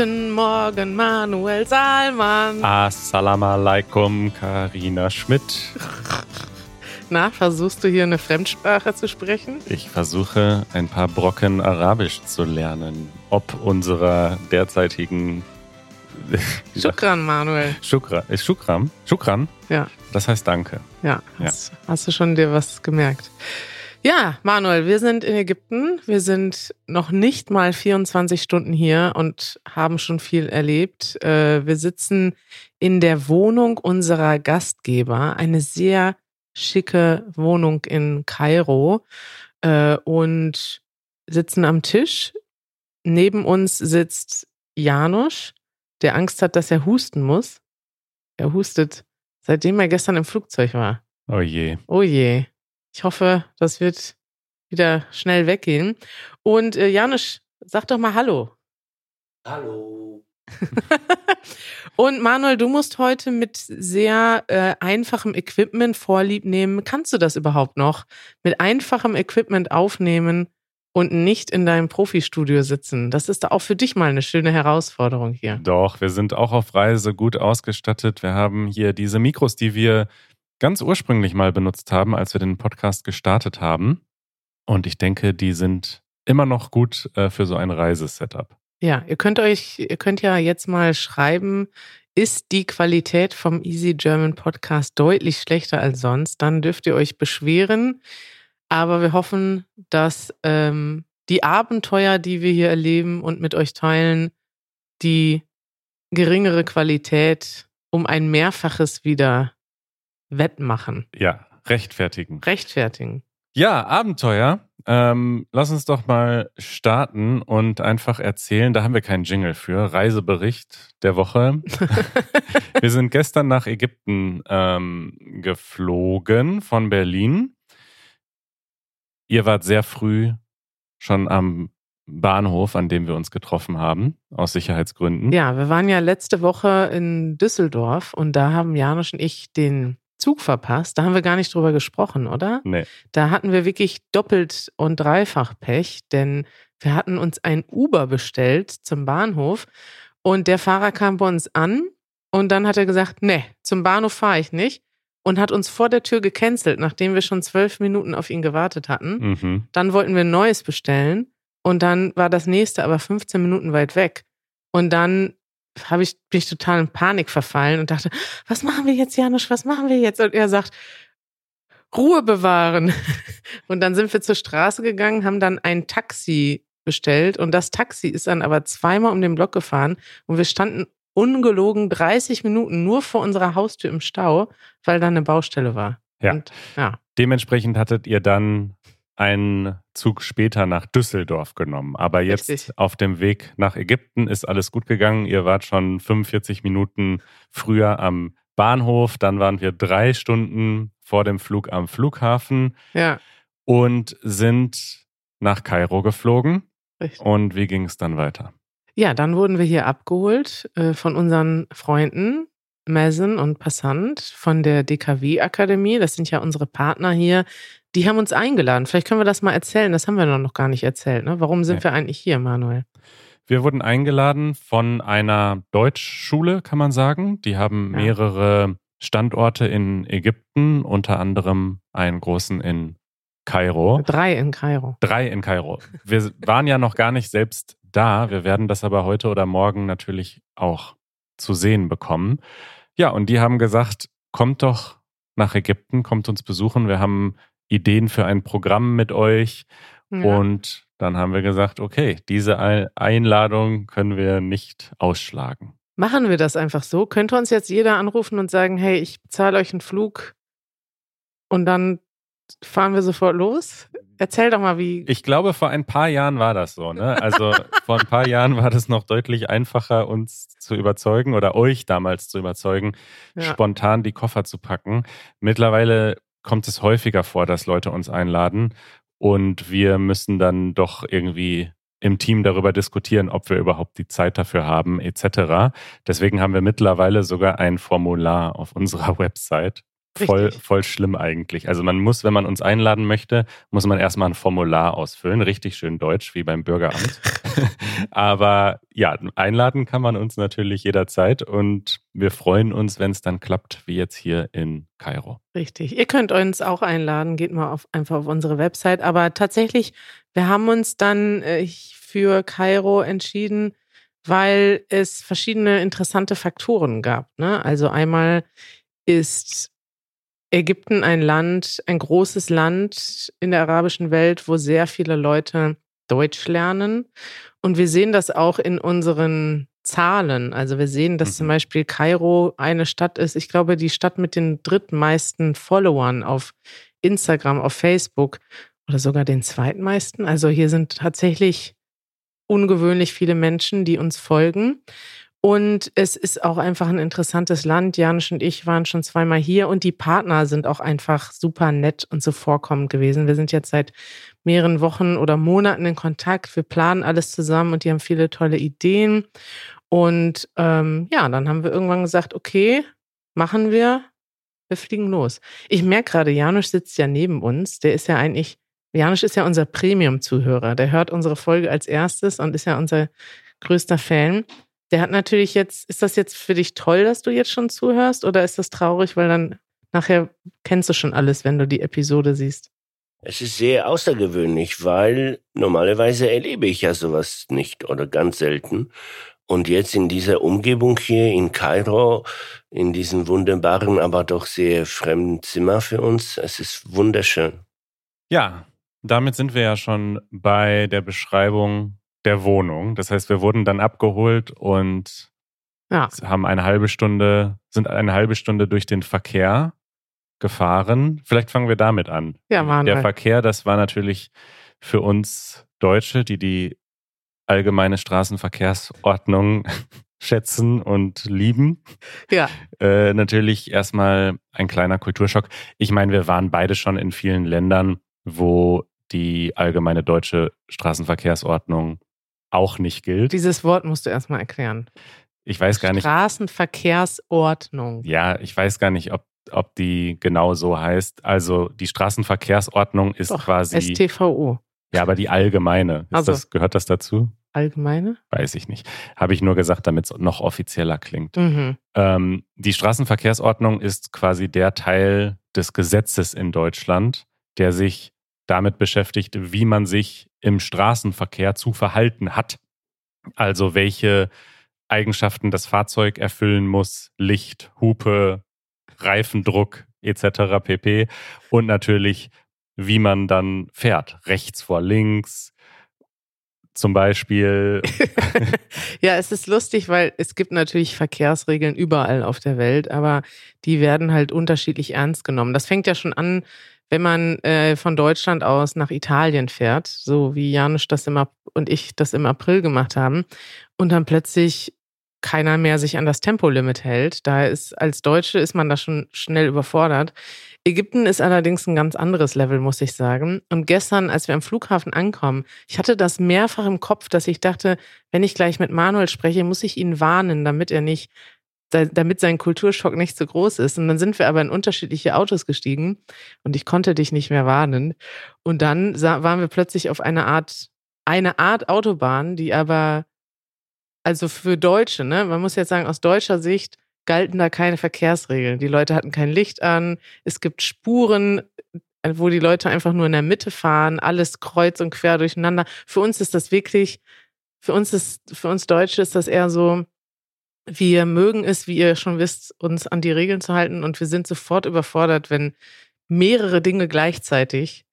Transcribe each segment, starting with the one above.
Guten Morgen, Manuel Salman. Assalamu alaikum, Karina Schmidt. Na, versuchst du hier eine Fremdsprache zu sprechen? Ich versuche ein paar Brocken Arabisch zu lernen, ob unserer derzeitigen Shukran, Manuel. Shukran. Ist Shukran? Shukran? Ja. Das heißt Danke. Ja. Hast, ja. hast du schon dir was gemerkt? Ja, Manuel, wir sind in Ägypten. Wir sind noch nicht mal 24 Stunden hier und haben schon viel erlebt. Äh, wir sitzen in der Wohnung unserer Gastgeber, eine sehr schicke Wohnung in Kairo äh, und sitzen am Tisch. Neben uns sitzt Janusz, der Angst hat, dass er husten muss. Er hustet, seitdem er gestern im Flugzeug war. Oh je. Oh je. Ich hoffe, das wird wieder schnell weggehen. Und äh, Janusz, sag doch mal Hallo. Hallo. Und Manuel, du musst heute mit sehr äh, einfachem Equipment vorlieb nehmen. Kannst du das überhaupt noch? Mit einfachem Equipment aufnehmen und nicht in deinem Profistudio sitzen. Das ist auch für dich mal eine schöne Herausforderung hier. Doch, wir sind auch auf Reise gut ausgestattet. Wir haben hier diese Mikros, die wir ganz ursprünglich mal benutzt haben, als wir den Podcast gestartet haben. Und ich denke, die sind immer noch gut äh, für so ein Reisesetup. Ja, ihr könnt euch, ihr könnt ja jetzt mal schreiben, ist die Qualität vom Easy German Podcast deutlich schlechter als sonst, dann dürft ihr euch beschweren. Aber wir hoffen, dass ähm, die Abenteuer, die wir hier erleben und mit euch teilen, die geringere Qualität um ein Mehrfaches wieder wettmachen. Ja, rechtfertigen. Rechtfertigen. Ja, Abenteuer. Ähm, lass uns doch mal starten und einfach erzählen. Da haben wir keinen Jingle für. Reisebericht der Woche. wir sind gestern nach Ägypten ähm, geflogen von Berlin. Ihr wart sehr früh schon am Bahnhof, an dem wir uns getroffen haben, aus Sicherheitsgründen. Ja, wir waren ja letzte Woche in Düsseldorf und da haben Janusz und ich den Zug verpasst. Da haben wir gar nicht drüber gesprochen, oder? Nee. Da hatten wir wirklich doppelt und dreifach Pech, denn wir hatten uns ein Uber bestellt zum Bahnhof und der Fahrer kam bei uns an und dann hat er gesagt, nee, zum Bahnhof fahre ich nicht und hat uns vor der Tür gecancelt, nachdem wir schon zwölf Minuten auf ihn gewartet hatten. Mhm. Dann wollten wir ein neues bestellen und dann war das nächste aber 15 Minuten weit weg. Und dann habe ich mich total in Panik verfallen und dachte, was machen wir jetzt, Janusz, was machen wir jetzt? Und er sagt, Ruhe bewahren. Und dann sind wir zur Straße gegangen, haben dann ein Taxi bestellt und das Taxi ist dann aber zweimal um den Block gefahren und wir standen ungelogen 30 Minuten nur vor unserer Haustür im Stau, weil da eine Baustelle war. Ja. Und, ja. Dementsprechend hattet ihr dann einen Zug später nach Düsseldorf genommen. Aber jetzt Richtig. auf dem Weg nach Ägypten ist alles gut gegangen. Ihr wart schon 45 Minuten früher am Bahnhof. Dann waren wir drei Stunden vor dem Flug am Flughafen Ja, und sind nach Kairo geflogen. richtig. Und wie ging es dann weiter? Ja, dann wurden wir hier abgeholt äh, von unseren Freunden Mason und Passant von der DKW-Akademie. Das sind ja unsere Partner hier. Die haben uns eingeladen. Vielleicht können wir das mal erzählen. Das haben wir noch gar nicht erzählt. Ne? Warum sind Nee. wir eigentlich hier, Manuel? Wir wurden eingeladen von einer Deutschschule, kann man sagen. Die haben Ja. mehrere Standorte in Ägypten, unter anderem einen großen in Kairo. Drei in Kairo. Drei in Kairo. Wir waren ja noch gar nicht selbst da. Wir werden das aber heute oder morgen natürlich auch zu sehen bekommen. Ja, und die haben gesagt, kommt doch nach Ägypten, kommt uns besuchen. Wir haben Ideen für ein Programm mit euch. Ja. Und dann haben wir gesagt, okay, diese Ei- Einladung können wir nicht ausschlagen. Machen wir das einfach so? Könnte uns jetzt jeder anrufen und sagen, hey, ich bezahle euch einen Flug und dann fahren wir sofort los? Erzähl doch mal, wie. Ich glaube, vor ein paar Jahren war das so. Ne? Also vor ein paar Jahren war das noch deutlich einfacher, uns zu überzeugen oder euch damals zu überzeugen, Ja. spontan die Koffer zu packen. Mittlerweile kommt es häufiger vor, dass Leute uns einladen und wir müssen dann doch irgendwie im Team darüber diskutieren, ob wir überhaupt die Zeit dafür haben, etc. Deswegen haben wir mittlerweile sogar ein Formular auf unserer Website voll, Richtig. voll schlimm eigentlich. Also man muss, wenn man uns einladen möchte, muss man erstmal ein Formular ausfüllen. Richtig schön deutsch, wie beim Bürgeramt. Aber ja, einladen kann man uns natürlich jederzeit und wir freuen uns, wenn es dann klappt, wie jetzt hier in Kairo. Richtig. Ihr könnt uns auch einladen, geht mal auf, einfach auf unsere Website. Aber tatsächlich, wir haben uns dann äh, für Kairo entschieden, weil es verschiedene interessante Faktoren gab. Ne? Also einmal ist Ägypten ein Land, ein großes Land in der arabischen Welt, wo sehr viele Leute Deutsch lernen. Und wir sehen das auch in unseren Zahlen. Also wir sehen, dass Mhm. zum Beispiel Kairo eine Stadt ist, ich glaube, die Stadt mit den drittmeisten Followern auf Instagram, auf Facebook oder sogar den zweitmeisten. Also hier sind tatsächlich ungewöhnlich viele Menschen, die uns folgen. Und es ist auch einfach ein interessantes Land. Janusz und ich waren schon zweimal hier und die Partner sind auch einfach super nett und zuvorkommend gewesen. Wir sind jetzt seit mehreren Wochen oder Monaten in Kontakt. Wir planen alles zusammen und die haben viele tolle Ideen. Und ähm, ja, dann haben wir irgendwann gesagt, okay, machen wir. Wir fliegen los. Ich merke gerade, Janusz sitzt ja neben uns. Der ist ja eigentlich, Janusz ist ja unser Premium-Zuhörer. Der hört unsere Folge als erstes und ist ja unser größter Fan. Der hat natürlich jetzt, ist das jetzt für dich toll, dass du jetzt schon zuhörst oder ist das traurig, weil dann nachher kennst du schon alles, wenn du die Episode siehst? Es ist sehr außergewöhnlich, weil normalerweise erlebe ich ja sowas nicht oder ganz selten. Und jetzt in dieser Umgebung hier in Kairo, in diesem wunderbaren, aber doch sehr fremden Zimmer für uns, es ist wunderschön. Ja, damit sind wir ja schon bei der Beschreibung der Wohnung. Das heißt, wir wurden dann abgeholt und Ja. haben eine halbe Stunde, sind eine halbe Stunde durch den Verkehr gefahren. Vielleicht fangen wir damit an. Ja, Manuel. Der Verkehr, das war natürlich für uns Deutsche, die die allgemeine Straßenverkehrsordnung schätzen und lieben. Ja, Äh, natürlich erstmal ein kleiner Kulturschock. Ich meine, wir waren beide schon in vielen Ländern, wo die allgemeine deutsche Straßenverkehrsordnung auch nicht gilt. dieses Wort musst du erstmal erklären. Ich weiß gar nicht, Straßenverkehrsordnung. ja, ich weiß gar nicht, ob, ob die genau so heißt. Also die Straßenverkehrsordnung ist Doch, quasi, STVO. ja, aber die allgemeine. Also. das, gehört das dazu? Allgemeine? Weiß ich nicht. Habe ich nur gesagt, damit es noch offizieller klingt. Mhm. Ähm, die Straßenverkehrsordnung ist quasi der Teil des Gesetzes in Deutschland, der sich damit beschäftigt, wie man sich im Straßenverkehr zu verhalten hat. Also welche Eigenschaften das Fahrzeug erfüllen muss, Licht, Hupe, Reifendruck etc. pp. Und natürlich, wie man dann fährt. Rechts vor links zum Beispiel. ja, es ist lustig, weil es gibt natürlich Verkehrsregeln überall auf der Welt, aber die werden halt unterschiedlich ernst genommen. Das fängt ja schon an, wenn man äh, von Deutschland aus nach Italien fährt, so wie Janusz das im und ich das im April gemacht haben, und dann plötzlich keiner mehr sich an das Tempolimit hält. Da ist als Deutsche ist man da schon schnell überfordert. Ägypten ist allerdings ein ganz anderes Level, muss ich sagen. Und gestern, als wir am Flughafen ankommen, ich hatte das mehrfach im Kopf, dass ich dachte, wenn ich gleich mit Manuel spreche, muss ich ihn warnen, damit er nicht, da- damit sein Kulturschock nicht so groß ist. Und dann sind wir aber in unterschiedliche Autos gestiegen und ich konnte dich nicht mehr warnen. Und dann sah, waren wir plötzlich auf eine Art, eine Art Autobahn, die aber, also für Deutsche, ne, man muss jetzt sagen, aus deutscher Sicht galten da keine Verkehrsregeln. Die Leute hatten kein Licht an, es gibt Spuren, äh, wo die Leute einfach nur in der Mitte fahren, alles kreuz und quer durcheinander. Für uns ist das wirklich, für uns ist, für uns Deutsche ist das eher so, wir mögen es, wie ihr schon wisst, uns an die Regeln zu halten und wir sind sofort überfordert, wenn mehrere Dinge gleichzeitig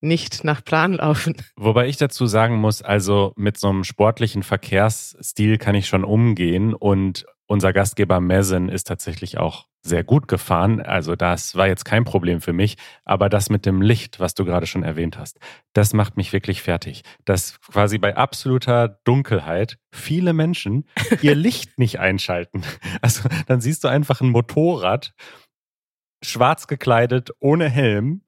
nicht nach Plan laufen. Wobei ich dazu sagen muss, also mit so einem sportlichen Verkehrsstil kann ich schon umgehen und unser Gastgeber Mezen ist tatsächlich auch sehr gut gefahren. Also das war jetzt kein Problem für mich. Aber das mit dem Licht, was du gerade schon erwähnt hast, das macht mich wirklich fertig. Dass quasi bei absoluter Dunkelheit viele Menschen ihr Licht nicht einschalten. Also dann siehst du einfach ein Motorrad, schwarz gekleidet, ohne Helm,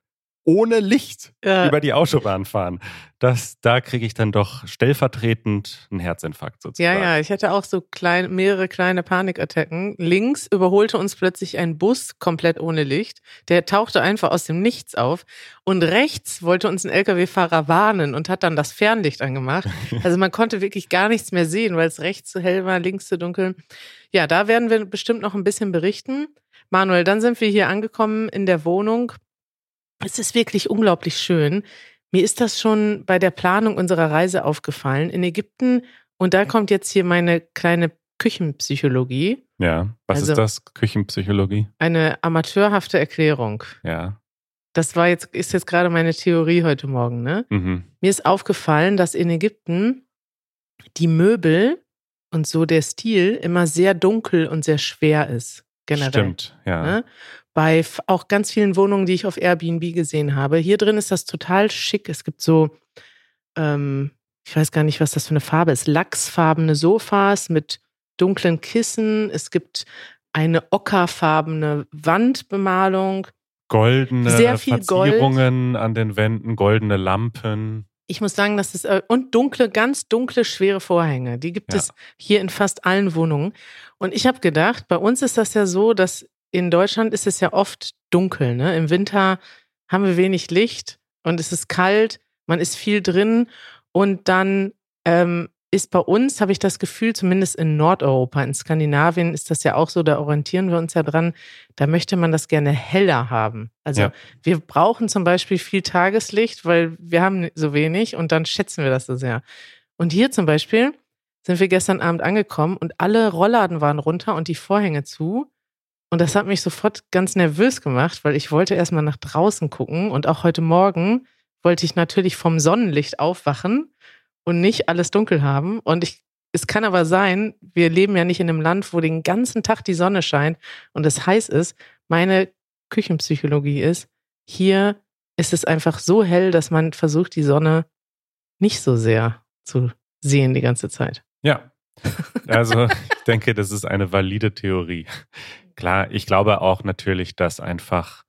ohne Licht Ja. über die Autobahn fahren. Das, da kriege ich dann doch stellvertretend einen Herzinfarkt Ja, sozusagen. ja, ich hatte auch so klein, mehrere kleine Panikattacken. Links überholte uns plötzlich ein Bus komplett ohne Licht. Der tauchte einfach aus dem Nichts auf. Und rechts wollte uns ein Lkw-Fahrer warnen und hat dann das Fernlicht angemacht. Also man konnte wirklich gar nichts mehr sehen, weil es rechts zu hell war, links zu dunkel. Ja, da werden wir bestimmt noch ein bisschen berichten. Manuel, dann sind wir hier angekommen in der Wohnung. Es ist wirklich unglaublich schön. Mir ist das schon bei der Planung unserer Reise aufgefallen. In Ägypten und da kommt jetzt hier meine kleine Küchenpsychologie, Ja, was Also- ist das? Küchenpsychologie? eine amateurhafte Erklärung. Ja. Das war jetzt, ist jetzt gerade meine Theorie heute Morgen, ne? Mhm. Mir ist aufgefallen, dass in Ägypten die Möbel und so der Stil immer sehr dunkel und sehr schwer ist. Generell. Stimmt, ja. Ne? Bei auch ganz vielen Wohnungen, die ich auf Airbnb gesehen habe. Hier drin ist das total schick. Es gibt so, ähm, ich weiß gar nicht, was das für eine Farbe ist, lachsfarbene Sofas mit dunklen Kissen. Es gibt eine ockerfarbene Wandbemalung. Goldene Sehr viel Gold. Verzierungen an den Wänden, goldene Lampen. Ich muss sagen, das ist äh, und dunkle, ganz dunkle, schwere Vorhänge. Die gibt Ja. es hier in fast allen Wohnungen. Und ich habe gedacht, bei uns ist das ja so, dass in Deutschland ist es ja oft dunkel. Ne? Im Winter haben wir wenig Licht und es ist kalt, man ist viel drin und dann ähm, ist bei uns, habe ich das Gefühl, zumindest in Nordeuropa, in Skandinavien ist das ja auch so, da orientieren wir uns ja dran, da möchte man das gerne heller haben. Also Ja. wir brauchen zum Beispiel viel Tageslicht, weil wir haben so wenig und dann schätzen wir das so sehr. Und hier zum Beispiel sind wir gestern Abend angekommen und alle Rollladen waren runter und die Vorhänge zu. Und das hat mich sofort ganz nervös gemacht, weil ich wollte erstmal nach draußen gucken und auch heute Morgen wollte ich natürlich vom Sonnenlicht aufwachen und nicht alles dunkel haben. Und ich, es kann aber sein, wir leben ja nicht in einem Land, wo den ganzen Tag die Sonne scheint und es heiß ist. Meine Küchenpsychologie ist, hier ist es einfach so hell, dass man versucht, die Sonne nicht so sehr zu sehen die ganze Zeit. Ja. Also ich denke, das ist eine valide Theorie. Klar, ich glaube auch natürlich, dass einfach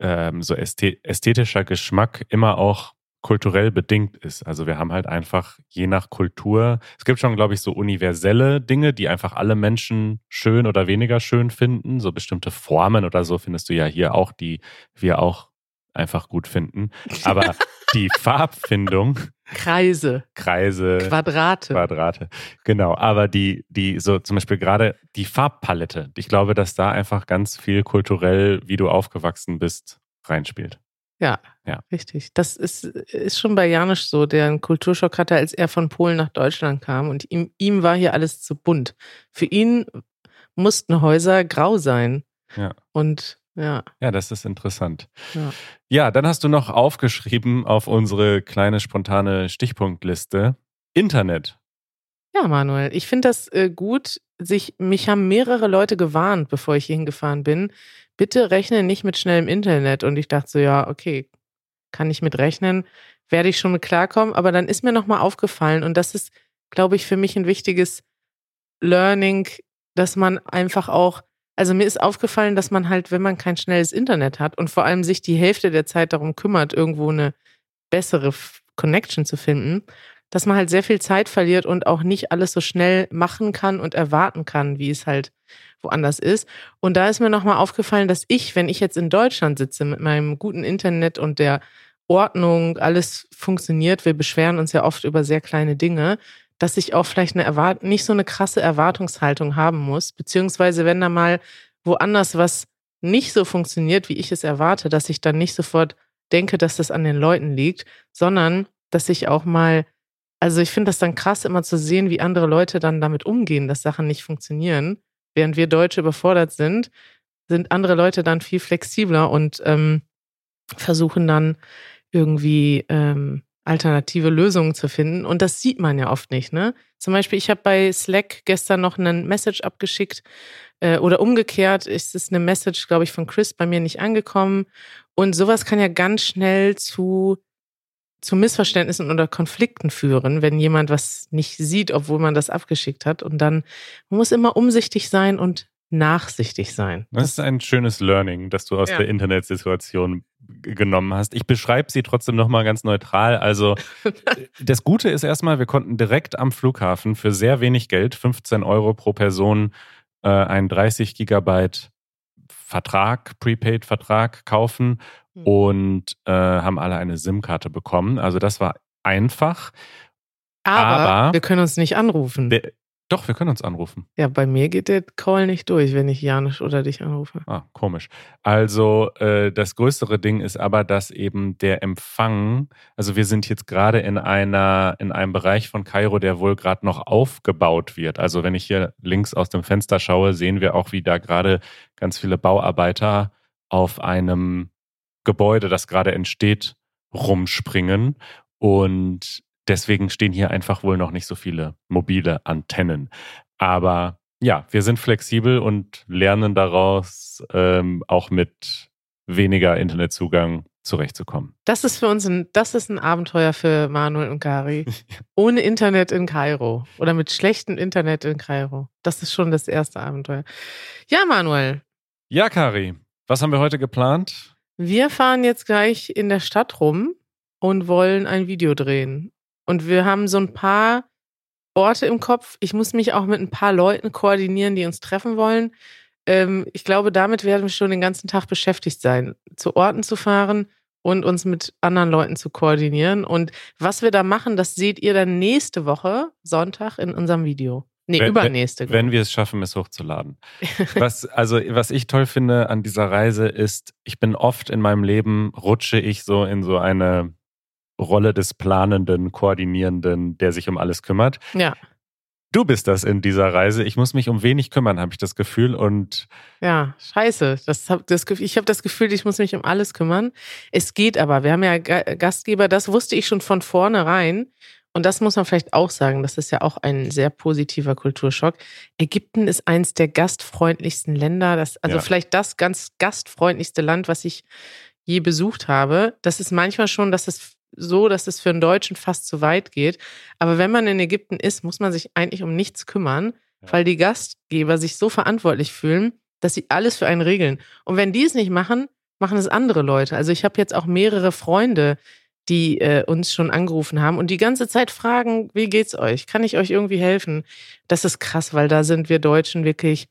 ähm, so ästhe ästhetischer Geschmack immer auch kulturell bedingt ist. Also wir haben halt einfach je nach Kultur, es gibt schon, glaube ich, so universelle Dinge, die einfach alle Menschen schön oder weniger schön finden. So bestimmte Formen oder so findest du ja hier auch, die wir auch einfach gut finden. Aber die Farbfindung, Kreise, Kreise, Quadrate. Quadrate. Genau, aber die, die, so zum Beispiel gerade die Farbpalette, ich glaube, dass da einfach ganz viel kulturell, wie du aufgewachsen bist, reinspielt. Ja, Ja. richtig. Das ist, ist schon bei Janusz so, der einen Kulturschock hatte, als er von Polen nach Deutschland kam und ihm, ihm war hier alles zu bunt. Für ihn mussten Häuser grau sein. Ja. Und ja, Ja, das ist interessant. Ja. ja, dann hast du noch aufgeschrieben auf unsere kleine spontane Stichpunktliste Internet. ja, Manuel, ich finde das äh, gut. Sich, mich haben mehrere Leute gewarnt, bevor ich hier hingefahren bin. Bitte rechne nicht mit schnellem Internet. Und ich dachte so, ja, okay, kann ich mit rechnen, werde ich schon mit klarkommen. Aber dann ist mir nochmal aufgefallen, und das ist, glaube ich, für mich ein wichtiges Learning, dass man einfach auch, also mir ist aufgefallen, dass man halt, wenn man kein schnelles Internet hat und vor allem sich die Hälfte der Zeit darum kümmert, irgendwo eine bessere Connection zu finden, dass man halt sehr viel Zeit verliert und auch nicht alles so schnell machen kann und erwarten kann, wie es halt woanders ist. Und da ist mir nochmal aufgefallen, dass ich, wenn ich jetzt in Deutschland sitze mit meinem guten Internet und der Ordnung, alles funktioniert, wir beschweren uns ja oft über sehr kleine Dinge, dass ich auch vielleicht eine Erwart nicht so eine krasse Erwartungshaltung haben muss, beziehungsweise wenn da mal woanders was nicht so funktioniert, wie ich es erwarte, dass ich dann nicht sofort denke, dass das an den Leuten liegt, sondern dass ich auch mal, also ich finde das dann krass, immer zu sehen, wie andere Leute dann damit umgehen, dass Sachen nicht funktionieren. Während wir Deutsche überfordert sind, sind andere Leute dann viel flexibler und ähm, versuchen dann irgendwie ähm, alternative Lösungen zu finden. Und das sieht man ja oft nicht. Ne? Zum Beispiel, ich habe bei Slack gestern noch einen Message abgeschickt äh, oder umgekehrt ist es eine Message, glaube ich, von Chris bei mir nicht angekommen. Und sowas kann ja ganz schnell zu, zu Missverständnissen oder Konflikten führen, wenn jemand was nicht sieht, obwohl man das abgeschickt hat. Und dann man muss immer umsichtig sein und nachsichtig sein. Das ist ein schönes Learning, das du aus Ja. der Internetsituation genommen hast. Ich beschreibe sie trotzdem nochmal ganz neutral. Also das Gute ist erstmal, wir konnten direkt am Flughafen für sehr wenig Geld, 15 Euro pro Person, äh, einen 30 Gigabyte Vertrag, Prepaid-Vertrag kaufen Hm. und äh, haben alle eine SIM-Karte bekommen. Also das war einfach. Aber, Aber- wir können uns nicht anrufen. Doch, wir können uns anrufen. ja, bei mir geht der Call nicht durch, wenn ich Janusz oder dich anrufe. Ah, komisch. Also äh, das größere Ding ist aber, dass eben der Empfang, also wir sind jetzt gerade in einer in einem Bereich von Kairo, der wohl gerade noch aufgebaut wird. Also wenn ich hier links aus dem Fenster schaue, sehen wir auch, wie da gerade ganz viele Bauarbeiter auf einem Gebäude, das gerade entsteht, rumspringen und deswegen stehen hier einfach wohl noch nicht so viele mobile Antennen. Aber ja, wir sind flexibel und lernen daraus, ähm, auch mit weniger Internetzugang zurechtzukommen. Das ist für uns ein, das ist ein Abenteuer für Manuel und Gary. Ohne Internet in Kairo oder mit schlechtem Internet in Kairo. Das ist schon das erste Abenteuer. Ja, Manuel, Ja, Kari, was haben wir heute geplant? wir fahren jetzt gleich in der Stadt rum und wollen ein Video drehen. Und wir haben so ein paar Orte im Kopf. Ich muss mich auch mit ein paar Leuten koordinieren, die uns treffen wollen. Ähm, ich glaube, damit werden wir schon den ganzen Tag beschäftigt sein, zu Orten zu fahren und uns mit anderen Leuten zu koordinieren. Und was wir da machen, das seht ihr dann nächste Woche, Sonntag, in unserem Video. Nee, Wenn- übernächste. Wenn wir es schaffen, es hochzuladen. Was, also, was ich toll finde an dieser Reise ist, ich bin oft in meinem Leben, rutsche ich so in so eine Rolle des Planenden, Koordinierenden, der sich um alles kümmert. ja, Du bist das in dieser Reise. Ich muss mich um wenig kümmern, habe ich das Gefühl. Und ja, scheiße. Das hab, das, ich habe das Gefühl, ich muss mich um alles kümmern. Es geht aber. Wir haben ja Ga- Gastgeber, das wusste ich schon von vornherein. Und das muss man vielleicht auch sagen, das ist ja auch ein sehr positiver Kulturschock. Ägypten ist eins der gastfreundlichsten Länder, das, also Ja. vielleicht das ganz gastfreundlichste Land, was ich je besucht habe. Das ist manchmal schon, dass es so, dass es für einen Deutschen fast zu weit geht. Aber wenn man in Ägypten ist, muss man sich eigentlich um nichts kümmern, Ja. weil die Gastgeber sich so verantwortlich fühlen, dass sie alles für einen regeln. Und wenn die es nicht machen, machen es andere Leute. Also ich habe jetzt auch mehrere Freunde, die äh, uns schon angerufen haben und die ganze Zeit fragen, wie geht's euch? Kann ich euch irgendwie helfen? Das ist krass, weil da sind wir Deutschen wirklich,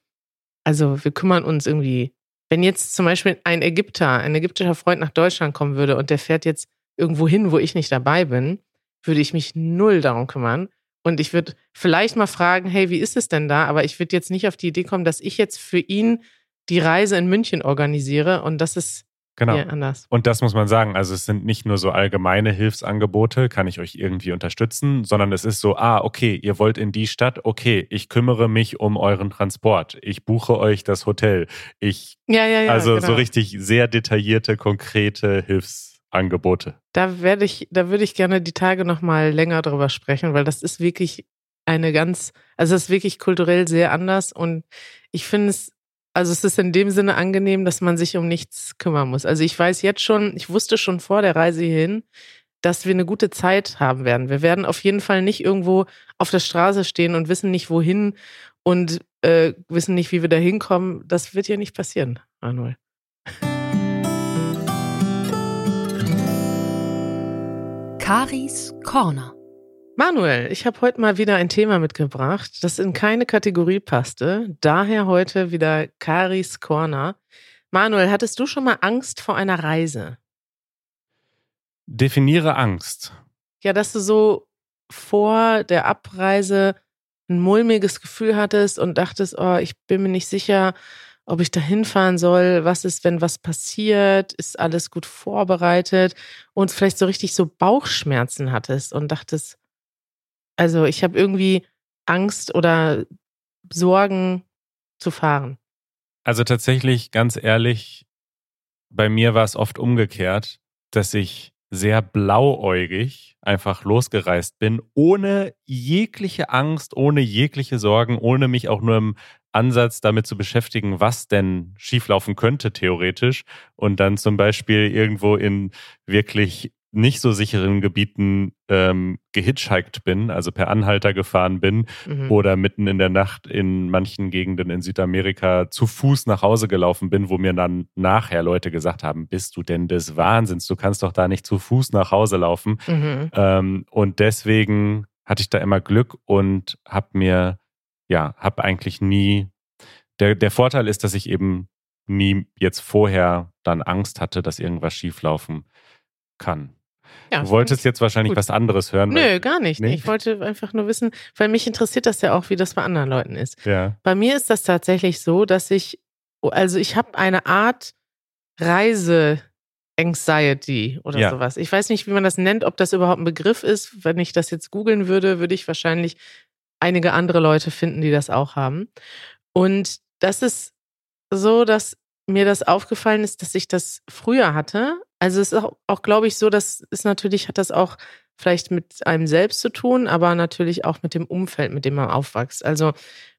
also wir kümmern uns irgendwie. Wenn jetzt zum Beispiel ein Ägypter, ein ägyptischer Freund nach Deutschland kommen würde und der fährt jetzt irgendwo hin, wo ich nicht dabei bin, würde ich mich null darum kümmern. Und ich würde vielleicht mal fragen, hey, wie ist es denn da? Aber ich würde jetzt nicht auf die Idee kommen, dass ich jetzt für ihn die Reise in München organisiere. Und das ist genau. anders. Und das muss man sagen. Also es sind nicht nur so allgemeine Hilfsangebote, kann ich euch irgendwie unterstützen, sondern es ist so, ah, okay, ihr wollt in die Stadt, okay, ich kümmere mich um euren Transport. Ich buche euch das Hotel. Ich, Ja, ja, ja. also genau. so richtig sehr detaillierte, konkrete Hilfsangebote. Da werde ich, da würde ich gerne die Tage noch mal länger drüber sprechen, weil das ist wirklich eine ganz, also es ist wirklich kulturell sehr anders und ich finde es, also es ist in dem Sinne angenehm, dass man sich um nichts kümmern muss. Also ich weiß jetzt schon, ich wusste schon vor der Reise hierhin, dass wir eine gute Zeit haben werden. Wir werden auf jeden Fall nicht irgendwo auf der Straße stehen und wissen nicht wohin und äh, wissen nicht, wie wir da hinkommen. Das wird ja nicht passieren, Manuel. Karis Corner. Manuel, ich habe heute mal wieder ein Thema mitgebracht, das in keine Kategorie passte. Daher heute wieder Karis Corner. Manuel, hattest du schon mal Angst vor einer Reise? Definiere Angst. Ja, dass du so vor der Abreise ein mulmiges Gefühl hattest und dachtest, oh, ich bin mir nicht sicher, ob ich da hinfahren soll. Was ist, wenn was passiert? Ist alles gut vorbereitet? Und vielleicht so richtig so Bauchschmerzen hattest und dachtest, also ich habe irgendwie Angst oder Sorgen zu fahren. Also tatsächlich, ganz ehrlich, bei mir war es oft umgekehrt, dass ich sehr blauäugig einfach losgereist bin, ohne jegliche Angst, ohne jegliche Sorgen, ohne mich auch nur im Ansatz damit zu beschäftigen, was denn schieflaufen könnte theoretisch und dann zum Beispiel irgendwo in wirklich nicht so sicheren Gebieten ähm, gehitchhiked bin, also per Anhalter gefahren bin Mhm. oder mitten in der Nacht in manchen Gegenden in Südamerika zu Fuß nach Hause gelaufen bin, wo mir dann nachher Leute gesagt haben, bist du denn des Wahnsinns, du kannst doch da nicht zu Fuß nach Hause laufen. Mhm. Ähm, und deswegen hatte ich da immer Glück und habe mir, ja, habe eigentlich nie, der, der Vorteil ist, dass ich eben nie jetzt vorher dann Angst hatte, dass irgendwas schieflaufen kann. Ja, Du wolltest jetzt wahrscheinlich gut. was anderes hören. Nö, gar nicht. Nee? Ich wollte einfach nur wissen, weil mich interessiert das ja auch, wie das bei anderen Leuten ist. Ja. Bei mir ist das tatsächlich so, dass ich, also ich habe eine Art Reise-Anxiety oder Ja. sowas. Ich weiß nicht, wie man das nennt, ob das überhaupt ein Begriff ist. Wenn ich das jetzt googeln würde, würde ich wahrscheinlich einige andere Leute finden, die das auch haben. Und das ist so, dass mir das aufgefallen ist, dass ich das früher hatte. Also es ist auch, auch glaube ich, so, dass es natürlich hat das auch vielleicht mit einem selbst zu tun, aber natürlich auch mit dem Umfeld, mit dem man aufwächst. Also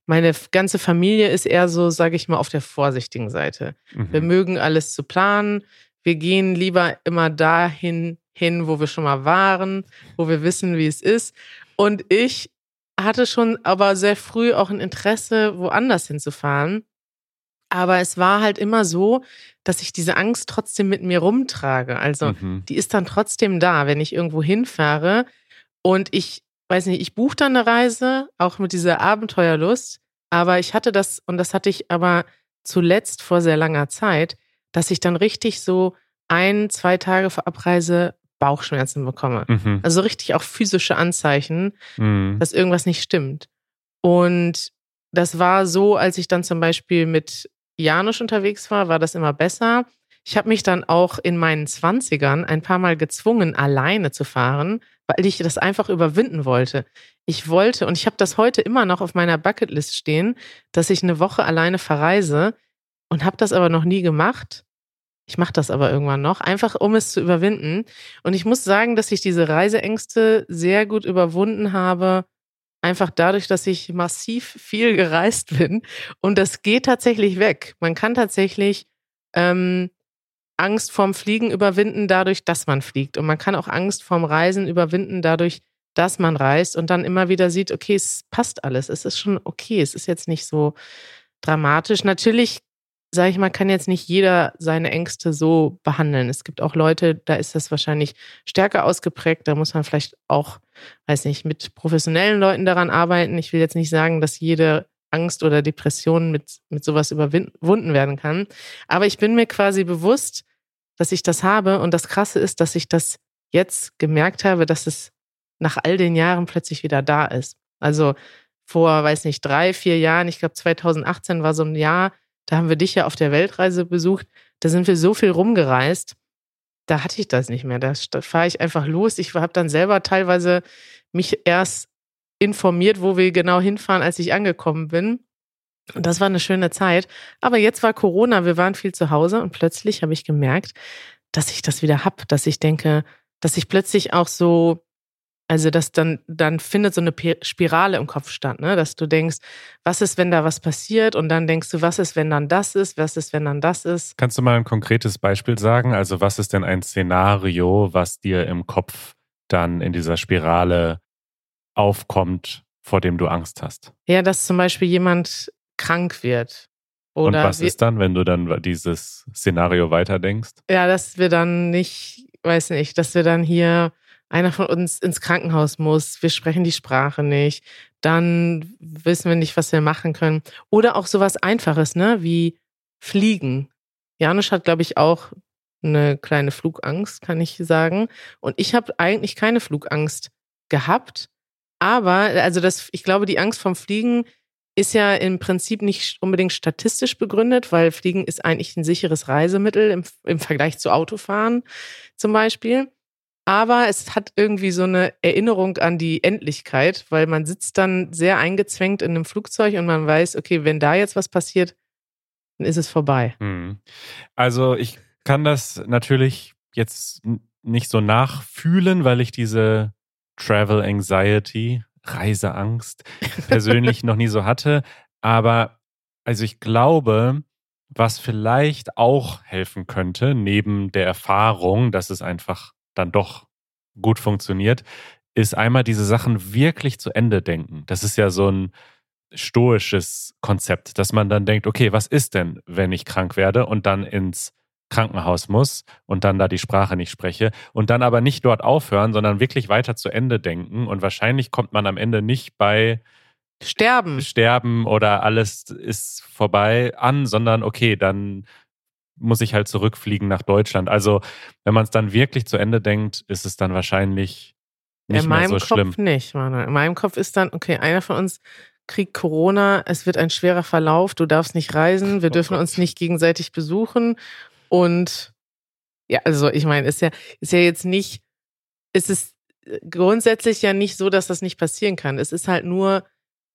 meine ganze Familie ist eher so, sage ich mal, auf der vorsichtigen Seite. Wir Mhm. mögen alles zu planen. Wir gehen lieber immer dahin hin, wo wir schon mal waren, wo wir wissen, wie es ist. Und ich hatte schon aber sehr früh auch ein Interesse, woanders hinzufahren. Aber es war halt immer so, dass ich diese Angst trotzdem mit mir rumtrage. Also Mhm. die ist dann trotzdem da, wenn ich irgendwo hinfahre und ich weiß nicht, ich buche dann eine Reise, auch mit dieser Abenteuerlust, aber ich hatte das, und das hatte ich aber zuletzt vor sehr langer Zeit, dass ich dann richtig so ein, zwei Tage vor Abreise Bauchschmerzen bekomme. Mhm. Also richtig auch physische Anzeichen, Mhm. dass irgendwas nicht stimmt. Und das war so, als ich dann zum Beispiel mit Janusz unterwegs war, war das immer besser. Ich habe mich dann auch in meinen Zwanzigern ein paar Mal gezwungen, alleine zu fahren, weil ich das einfach überwinden wollte. Ich wollte, und ich habe das heute immer noch auf meiner Bucketlist stehen, dass ich eine Woche alleine verreise und habe das aber noch nie gemacht. Ich mache das aber irgendwann noch, einfach um es zu überwinden. Und ich muss sagen, dass ich diese Reiseängste sehr gut überwunden habe, einfach dadurch, dass ich massiv viel gereist bin. Und das geht tatsächlich weg. Man kann tatsächlich ähm, Angst vorm Fliegen überwinden, dadurch, dass man fliegt. Und man kann auch Angst vorm Reisen überwinden, dadurch, dass man reist und dann immer wieder sieht, okay, es passt alles. Es ist schon okay. Es ist jetzt nicht so dramatisch. Natürlich, sage ich mal, kann jetzt nicht jeder seine Ängste so behandeln. Es gibt auch Leute, da ist das wahrscheinlich stärker ausgeprägt. Da muss man vielleicht auch, weiß nicht, mit professionellen Leuten daran arbeiten. Ich will jetzt nicht sagen, dass jede Angst oder Depression mit, mit sowas überwunden werden kann. Aber ich bin mir quasi bewusst, dass ich das habe. Und das Krasse ist, dass ich das jetzt gemerkt habe, dass es nach all den Jahren plötzlich wieder da ist. Also vor, weiß nicht, drei, vier Jahren, ich glaube 2018 war so ein Jahr, da haben wir dich ja auf der Weltreise besucht. Da sind wir so viel rumgereist. Da hatte ich das nicht mehr. Da fahre ich einfach los. Ich habe dann selber teilweise mich erst informiert, wo wir genau hinfahren, als ich angekommen bin. Und das war eine schöne Zeit. Aber jetzt war Corona, wir waren viel zu Hause und plötzlich habe ich gemerkt, dass ich das wieder hab, dass ich denke, dass ich plötzlich auch so, also dass dann, dann findet so eine Spirale im Kopf statt, ne? Dass du denkst, was ist, wenn da was passiert? Und dann denkst du, was ist, wenn dann das ist? Was ist, wenn dann das ist? Kannst du mal ein konkretes Beispiel sagen? Also was ist denn ein Szenario, was dir im Kopf dann in dieser Spirale aufkommt, vor dem du Angst hast? Ja, dass zum Beispiel jemand krank wird. Und Oder was wir- ist dann, wenn du dann dieses Szenario weiterdenkst? Ja, dass wir dann nicht, weiß nicht, dass wir dann hier einer von uns ins Krankenhaus muss, wir sprechen die Sprache nicht, dann wissen wir nicht, was wir machen können. Oder auch sowas Einfaches, ne, wie Fliegen. Janusz hat, glaube ich, auch eine kleine Flugangst, kann ich sagen. Und ich habe eigentlich keine Flugangst gehabt. Aber, also das, ich glaube, die Angst vom Fliegen ist ja im Prinzip nicht unbedingt statistisch begründet, weil Fliegen ist eigentlich ein sicheres Reisemittel im, im Vergleich zu Autofahren zum Beispiel. Aber es hat irgendwie so eine Erinnerung an die Endlichkeit, weil man sitzt dann sehr eingezwängt in einem Flugzeug und man weiß, okay, wenn da jetzt was passiert, dann ist es vorbei. Hm. Also ich kann das natürlich jetzt nicht so nachfühlen, weil ich diese Travel Anxiety, Reiseangst persönlich noch nie so hatte. Aber also ich glaube, was vielleicht auch helfen könnte, neben der Erfahrung, dass es einfach dann doch gut funktioniert, ist einmal diese Sachen wirklich zu Ende denken. Das ist ja so ein stoisches Konzept, dass man dann denkt, okay, was ist denn, wenn ich krank werde und dann ins Krankenhaus muss und dann da die Sprache nicht spreche und dann aber nicht dort aufhören, sondern wirklich weiter zu Ende denken und wahrscheinlich kommt man am Ende nicht bei Sterben. Sterben oder alles ist vorbei an, sondern okay, dann muss ich halt zurückfliegen nach Deutschland. Also, wenn man es dann wirklich zu Ende denkt, ist es dann wahrscheinlich nicht In mehr meinem so schlimm. Kopf nicht, Manuel. In meinem Kopf ist dann, okay, einer von uns kriegt Corona, es wird ein schwerer Verlauf, du darfst nicht reisen, wir Oh dürfen Gott. uns nicht gegenseitig besuchen und ja, also ich meine, ist ja, ist ja jetzt nicht, es ist grundsätzlich ja nicht so, dass das nicht passieren kann. Es ist halt nur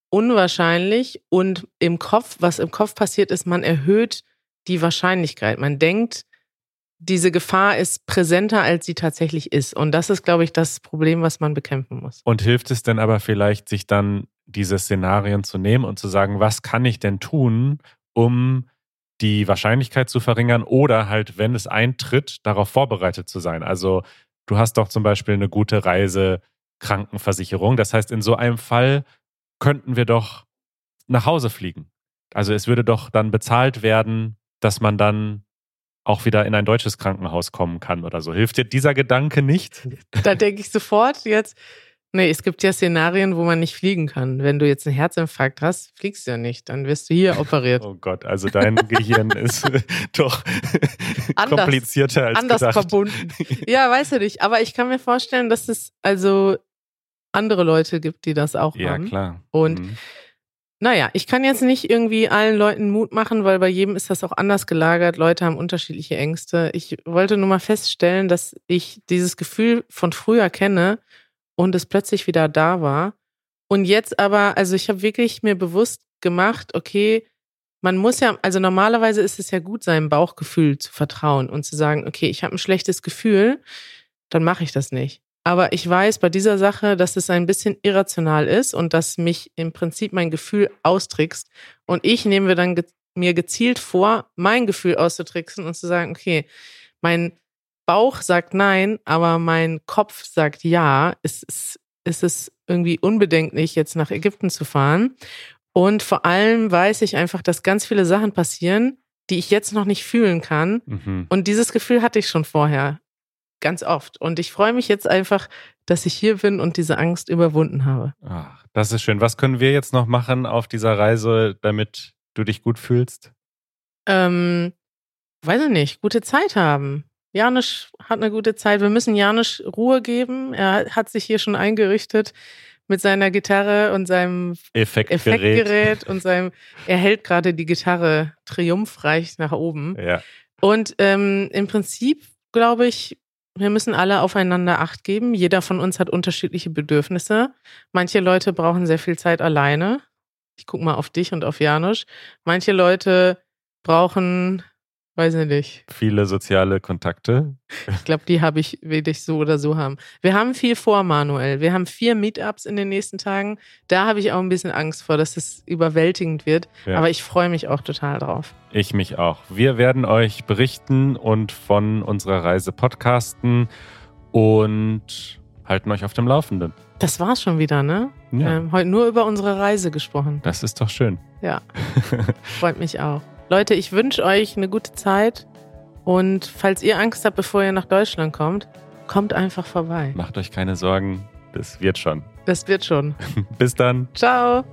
unwahrscheinlich und im Kopf, was im Kopf passiert ist, man erhöht die Wahrscheinlichkeit. Man denkt, diese Gefahr ist präsenter, als sie tatsächlich ist. Und das ist, glaube ich, das Problem, was man bekämpfen muss. Und hilft es denn aber vielleicht, sich dann diese Szenarien zu nehmen und zu sagen, was kann ich denn tun, um die Wahrscheinlichkeit zu verringern oder halt, wenn es eintritt, darauf vorbereitet zu sein. Also du hast doch zum Beispiel eine gute Reisekrankenversicherung. Das heißt, in so einem Fall könnten wir doch nach Hause fliegen. Also es würde doch dann bezahlt werden, dass man dann auch wieder in ein deutsches Krankenhaus kommen kann oder so. Hilft dir dieser Gedanke nicht? Da denke ich sofort jetzt, nee, es gibt ja Szenarien, wo man nicht fliegen kann. Wenn du jetzt einen Herzinfarkt hast, fliegst du ja nicht. Dann wirst du hier operiert. Oh Gott, also dein Gehirn ist doch Anders- komplizierter als Anders gedacht. verbunden. Ja, weißt du nicht. Aber ich kann mir vorstellen, dass es also andere Leute gibt, die das auch Ja, haben. klar. Und Mhm. Naja, ich kann jetzt nicht irgendwie allen Leuten Mut machen, weil bei jedem ist das auch anders gelagert. Leute haben unterschiedliche Ängste. Ich wollte nur mal feststellen, dass ich dieses Gefühl von früher kenne und es plötzlich wieder da war. Und jetzt aber, also ich habe wirklich mir bewusst gemacht, okay, man muss ja, also normalerweise ist es ja gut, seinem Bauchgefühl zu vertrauen und zu sagen, okay, ich habe ein schlechtes Gefühl, dann mache ich das nicht. Aber ich weiß bei dieser Sache, dass es ein bisschen irrational ist und dass mich im Prinzip mein Gefühl austrickst. Und ich nehme mir dann ge mir gezielt vor, mein Gefühl auszutricksen und zu sagen, okay, mein Bauch sagt nein, aber mein Kopf sagt ja. Es ist, es ist irgendwie unbedenklich, jetzt nach Ägypten zu fahren. Und vor allem weiß ich einfach, dass ganz viele Sachen passieren, die ich jetzt noch nicht fühlen kann. Mhm. Und dieses Gefühl hatte ich schon vorher. Ganz oft. Und ich freue mich jetzt einfach, dass ich hier bin und diese Angst überwunden habe. Ach, das ist schön. Was können wir jetzt noch machen auf dieser Reise, damit du dich gut fühlst? Ähm, weiß ich nicht, gute Zeit haben. Janusz hat eine gute Zeit. Wir müssen Janusz Ruhe geben. Er hat sich hier schon eingerichtet mit seiner Gitarre und seinem Effektgerät. Effektgerät und seinem, er hält gerade die Gitarre triumphreich nach oben. Ja. Und ähm, im Prinzip glaube ich, wir müssen alle aufeinander Acht geben. Jeder von uns hat unterschiedliche Bedürfnisse. Manche Leute brauchen sehr viel Zeit alleine. Ich gucke mal auf dich und auf Janusz. Manche Leute brauchen, weiß ich nicht. Viele soziale Kontakte. Ich glaube, die habe ich, will ich so oder so haben. Wir haben viel vor, Manuel. Wir haben vier Meetups in den nächsten Tagen. Da habe ich auch ein bisschen Angst vor, dass es überwältigend wird. Ja. Aber ich freue mich auch total drauf. Ich mich auch. Wir werden euch berichten und von unserer Reise podcasten und halten euch auf dem Laufenden. Das war's schon wieder, ne? Ja, Ähm, heute nur über unsere Reise gesprochen. das ist doch schön. Ja, freut mich auch. Leute, ich wünsche euch eine gute Zeit und falls ihr Angst habt, bevor ihr nach Deutschland kommt, kommt einfach vorbei. Macht euch keine Sorgen, das wird schon. Das wird schon. Bis dann. Ciao.